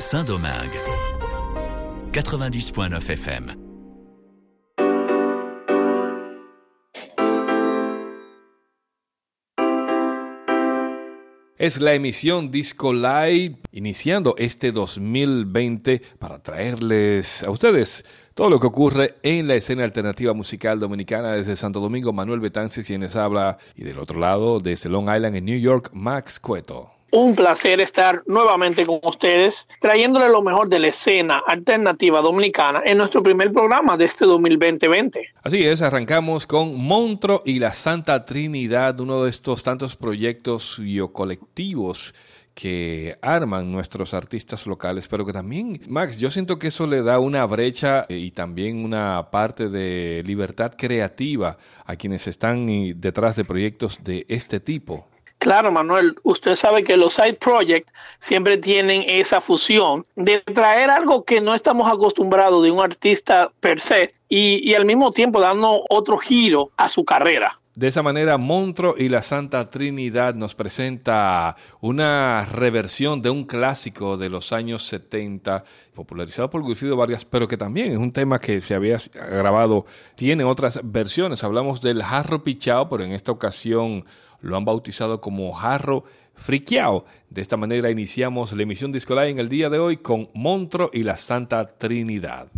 Saint-Domingue. 90.9 FM. Es la emisión Disco Live iniciando este 2020 para traerles a ustedes todo lo que ocurre en la escena alternativa musical dominicana desde Santo Domingo. Manuel Betances quienes habla y del otro lado desde Long Island en New York, Max Cueto. Un placer estar nuevamente con ustedes, trayéndole lo mejor de la escena alternativa dominicana en nuestro primer programa de este 2020. Así es, arrancamos con Montro y la Santa Trinidad, uno de estos tantos proyectos y colectivos que arman nuestros artistas locales, pero que también, Max, yo siento que eso le da una brecha y también una parte de libertad creativa a quienes están detrás de proyectos de este tipo. Claro, Manuel, usted sabe que los side projects siempre tienen esa fusión de traer algo que no estamos acostumbrados de un artista per se y, al mismo tiempo dando otro giro a su carrera. De esa manera, Montro y la Santa Trinidad nos presenta una reversión de un clásico de los años 70, popularizado por Guido Varias, pero que también es un tema que se había grabado, tiene otras versiones. Hablamos del jarro pichao, pero en esta ocasión lo han bautizado como Jarro Friqueao. De esta manera iniciamos la emisión Discolay en el día de hoy con Montro y la Santa Trinidad.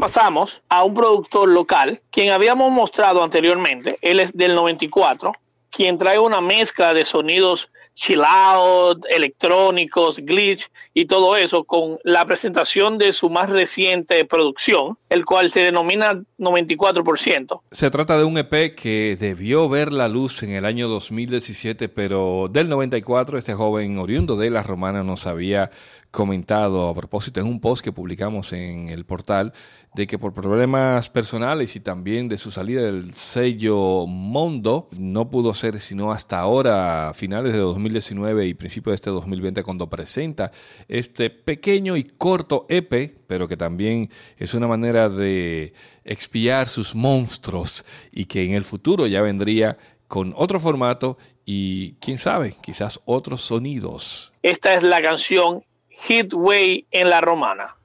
Pasamos a un productor local, quien habíamos mostrado anteriormente. Él es del 94, quien trae una mezcla de sonidos chill out, electrónicos, glitch y todo eso con la presentación de su más reciente producción, el cual se denomina 94%. Se trata de un EP que debió ver la luz en el año 2017, pero del 94 este joven oriundo de La Romana nos había comentado a propósito en un post que publicamos en el portal de que por problemas personales y también de su salida del sello Mondo no pudo ser sino hasta ahora, finales de 2019 y principios de este 2020 cuando presenta este pequeño y corto EP, pero que también es una manera de expiar sus monstruos y que en el futuro ya vendría con otro formato y quién sabe, quizás otros sonidos. Esta es la canción Hitway en la romana.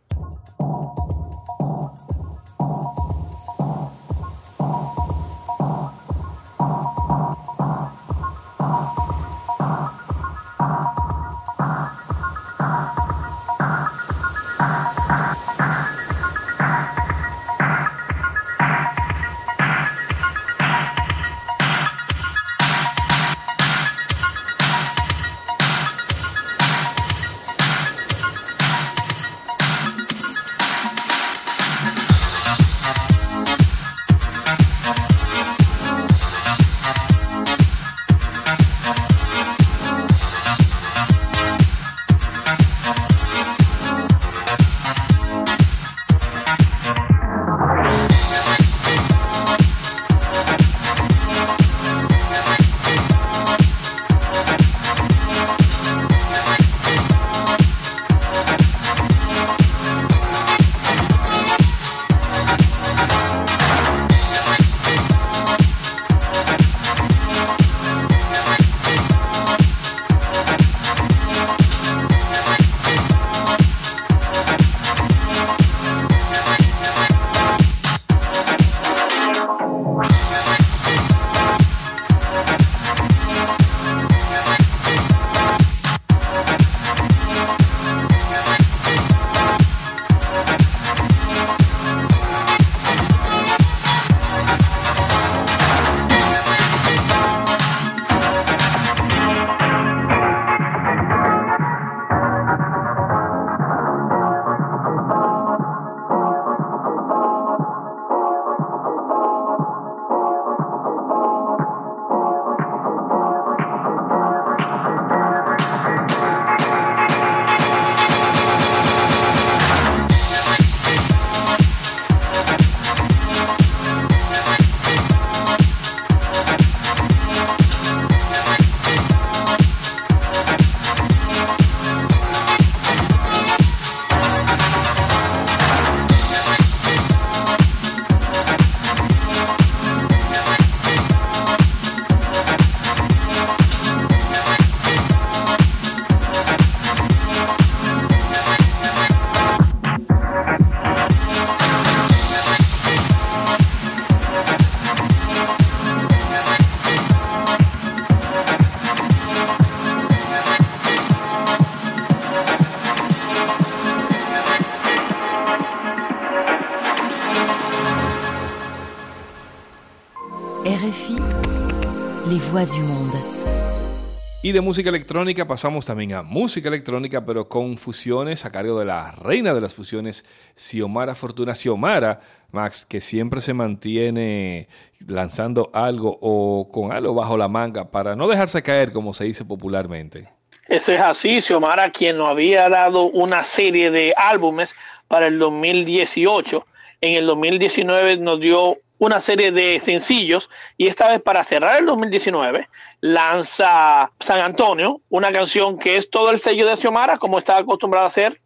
Y de música electrónica pasamos también a música electrónica, pero con fusiones a cargo de la reina de las fusiones, Xiomara Fortuna. Xiomara, Max, que siempre se mantiene lanzando algo o con algo bajo la manga para no dejarse caer, como se dice popularmente. Eso es así, Xiomara, quien nos había dado una serie de álbumes para el 2018. En el 2019 nos dio una serie de sencillos y esta vez para cerrar el 2019 lanza San Antonio, una canción que es todo el sello de Xiomara como está acostumbrada a hacer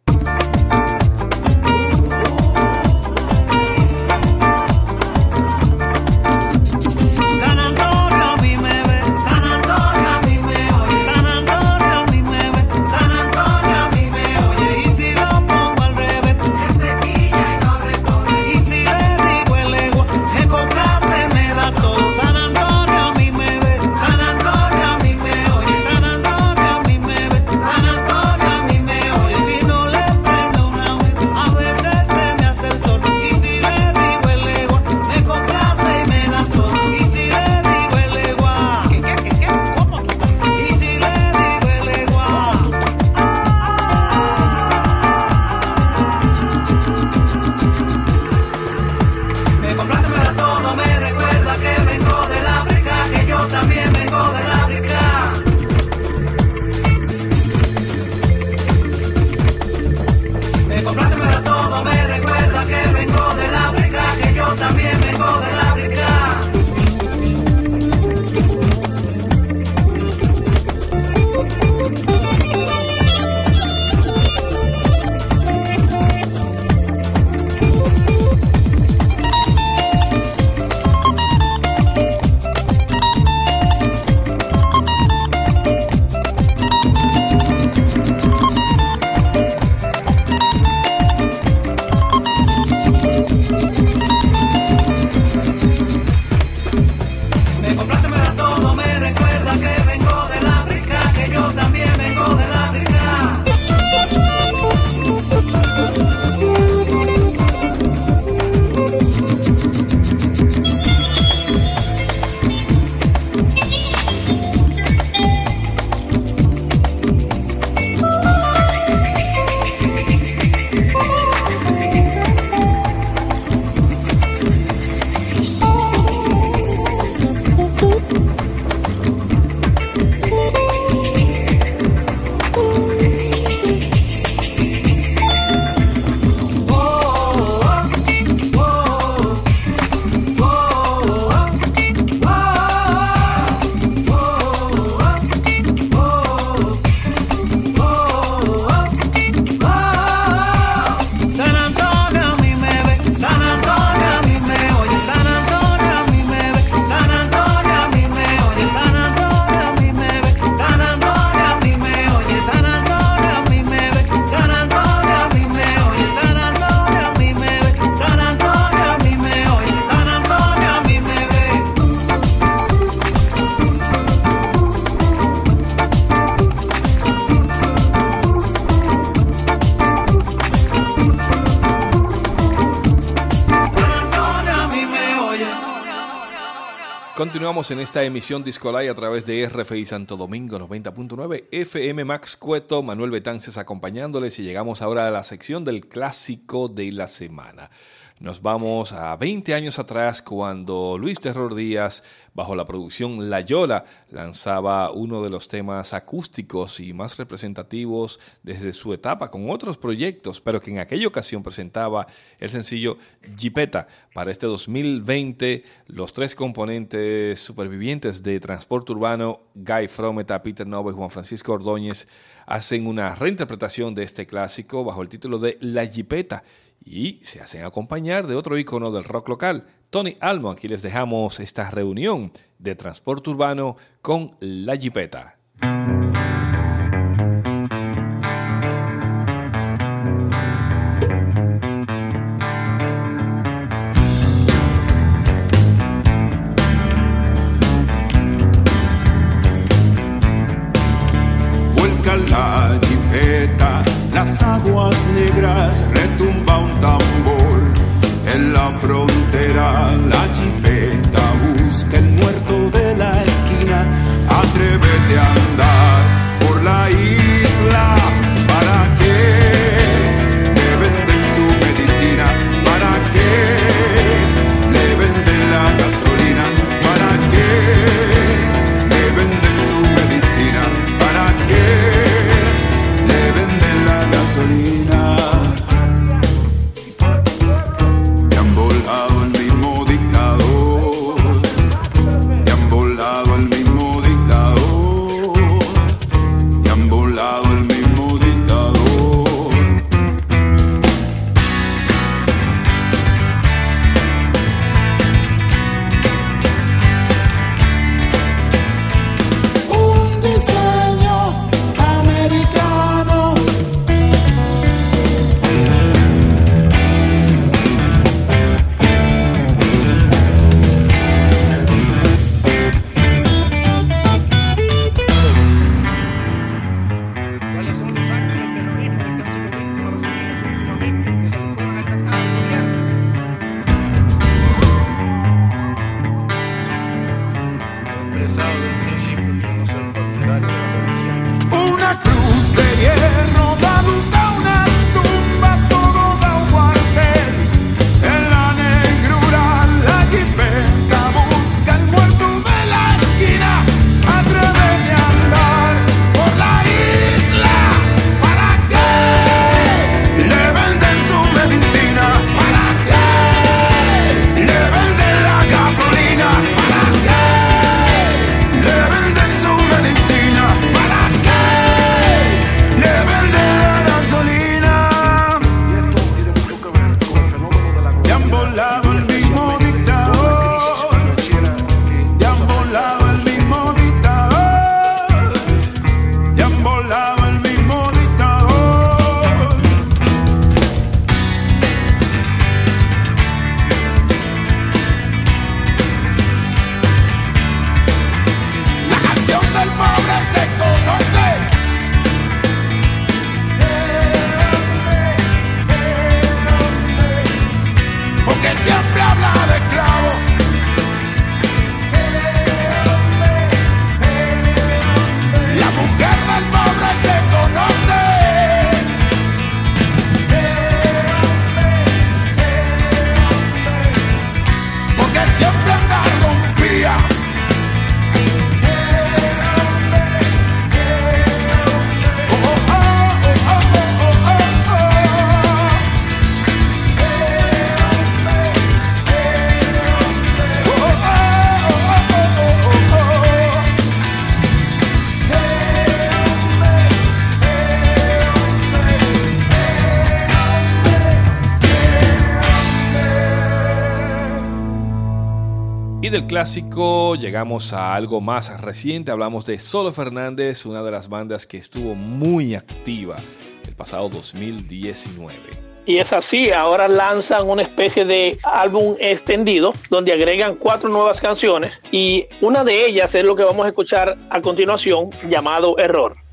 Continuamos en esta emisión Discolay a través de RFI Santo Domingo 90.9 FM Max Cueto, Manuel Betances acompañándoles y llegamos ahora a la sección del clásico de la semana. Nos vamos a 20 años atrás cuando Luis Terror Díaz, bajo la producción La Yola, lanzaba uno de los temas acústicos y más representativos desde su etapa con otros proyectos, pero que en aquella ocasión presentaba el sencillo Jipeta. Para este 2020, los tres componentes supervivientes de Transporte Urbano, Guy Frometa, Peter Nova y Juan Francisco Ordóñez, hacen una reinterpretación de este clásico bajo el título de La Jipeta y se hacen acompañar de otro icono del rock local, Tony Almo. Aquí les dejamos esta reunión de transporte urbano con La Jipeta. Clásico llegamos a algo más reciente. Hablamos de Solo Fernández, una de las bandas que estuvo muy activa el pasado 2019. Y es así, ahora lanzan una especie de álbum extendido donde agregan cuatro nuevas canciones y una de ellas es lo que vamos a escuchar a continuación llamado Error.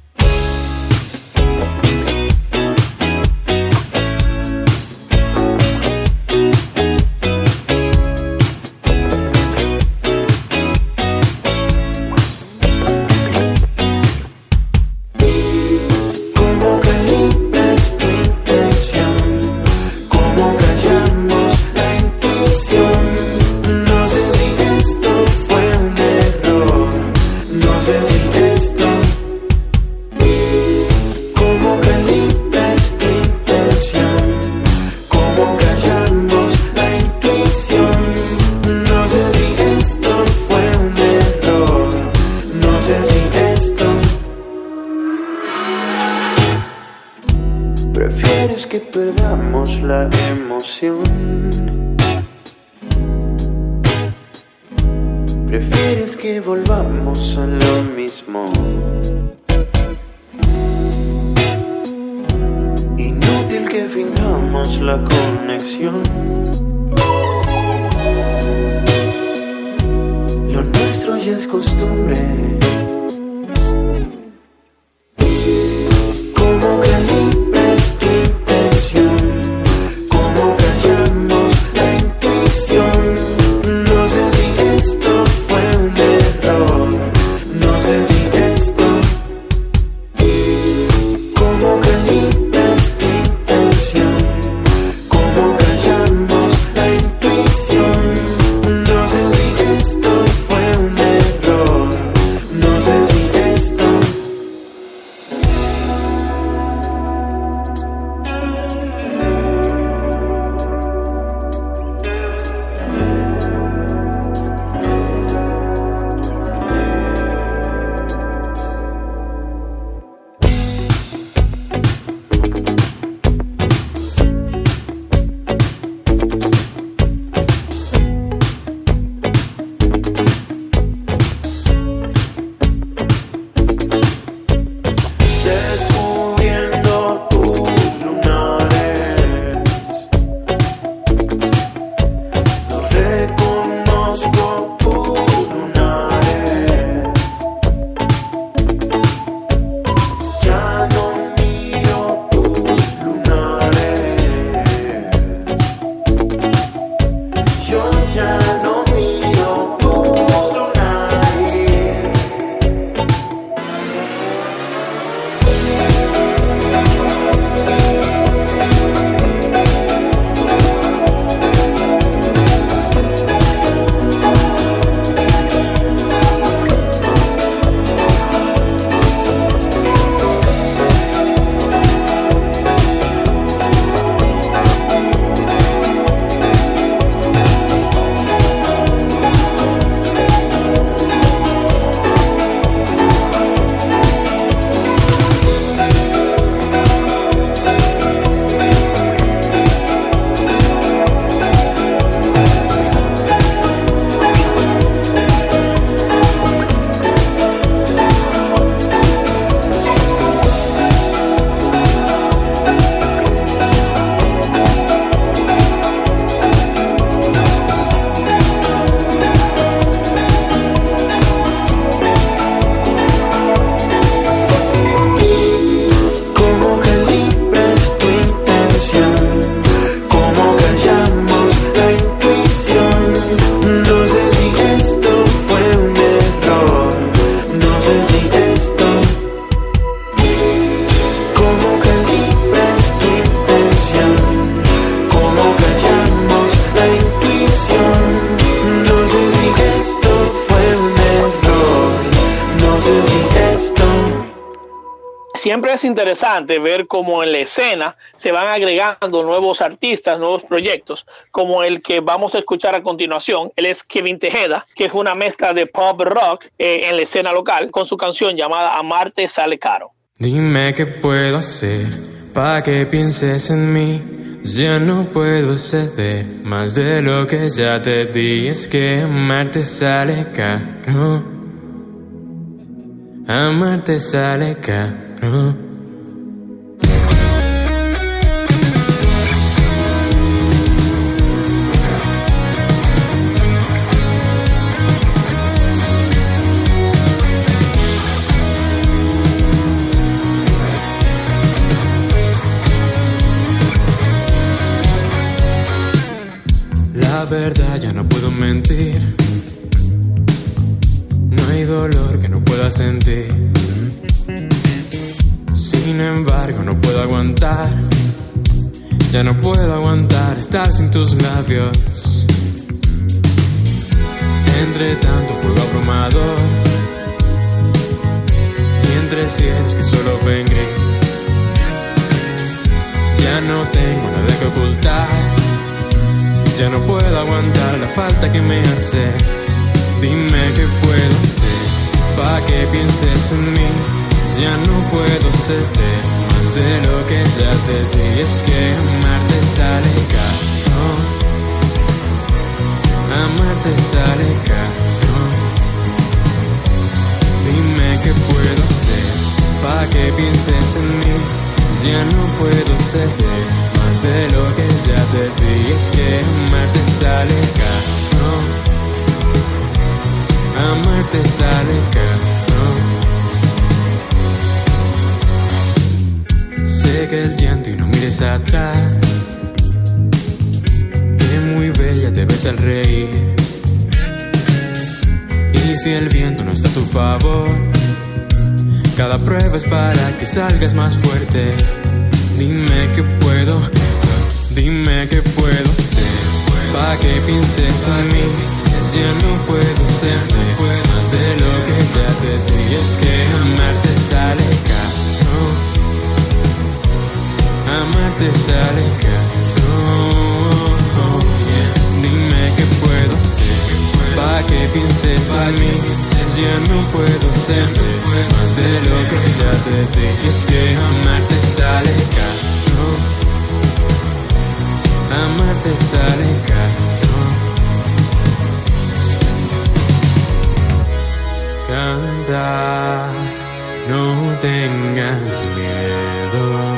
Interesante ver cómo en la escena se van agregando nuevos artistas, nuevos proyectos, como el que vamos a escuchar a continuación. Él es Kevin Tejeda, que es una mezcla de pop rock eh, en la escena local, con su canción llamada Amarte sale caro. Dime qué puedo hacer para que pienses en mí. Ya no puedo ceder más de lo que ya te di. Es que amarte sale caro. Amarte sale caro. Verdad ya no puedo mentir. No hay dolor que no pueda sentir. Sin embargo, no puedo aguantar. Ya no puedo aguantar estar sin tus labios. Entre tanto juego abrumador. Y entre cielos que solo ven. Ya no tengo nada que ocultar. Ya no puedo aguantar la falta que me haces. Dime qué puedo hacer para que pienses en mí. Ya no puedo ceder más de lo que ya te di. Es que amarte sale caro. Amarte sale caro. Dime qué puedo hacer para que pienses en mí. Ya no puedo ceder de lo que ya te di. Es que amarte sale caro, amarte sale caro. Sé que el llanto y no mires atrás, que muy bella te ves al reír. Y si el viento no está a tu favor, cada prueba es para que salgas más fuerte. Dime que puedo, dime que puedo ser. Pa' que pienses en mí, ya no puedo ser más de lo que ya te di. Es que amarte sale caro, amarte sale caro. Dime que puedo ser, pa' que pienses en mí, ya no puedo ser más de lo que ya te di. Es que amarte sale caro, amarte sale caro. Canta, no tengas miedo.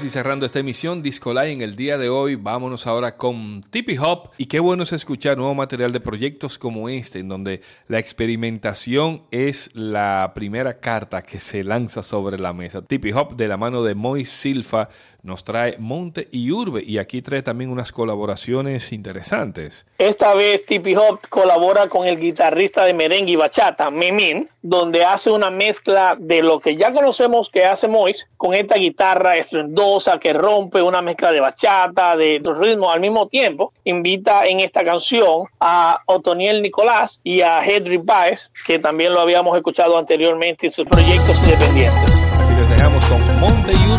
Casi cerrando esta emisión, Discolay en el día de hoy, vámonos ahora con Tippy Hop. Y qué bueno es escuchar nuevo material de proyectos como este, en donde la experimentación es la primera carta que se lanza sobre la mesa. Tippy Hop, de la mano de Mois Silfa, nos trae Monte y Urbe. Y aquí trae también unas colaboraciones interesantes. Esta vez Tippy Hop colabora con el guitarrista de merengue y bachata, Memin, donde hace una mezcla de lo que ya conocemos que hace Mois con esta guitarra estruendosa que rompe una mezcla de bachata, de ritmo al mismo tiempo. Invita en esta canción a Otoniel Nicolás y a Henry Baez, que también lo habíamos escuchado anteriormente en sus proyectos independientes. Así les dejamos con Monte y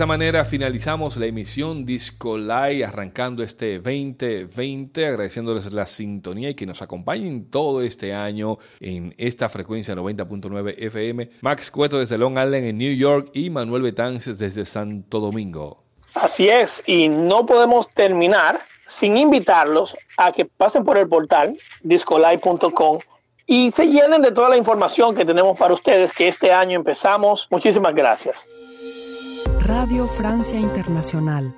esa manera finalizamos la emisión Disco Live arrancando este 2020, agradeciéndoles la sintonía y que nos acompañen todo este año en esta frecuencia 90.9 FM. Max Cueto desde Long Island en New York y Manuel Betances desde Santo Domingo. Así es, y no podemos terminar sin invitarlos a que pasen por el portal discolive.com y se llenen de toda la información que tenemos para ustedes que este año empezamos. Muchísimas gracias. Radio Francia Internacional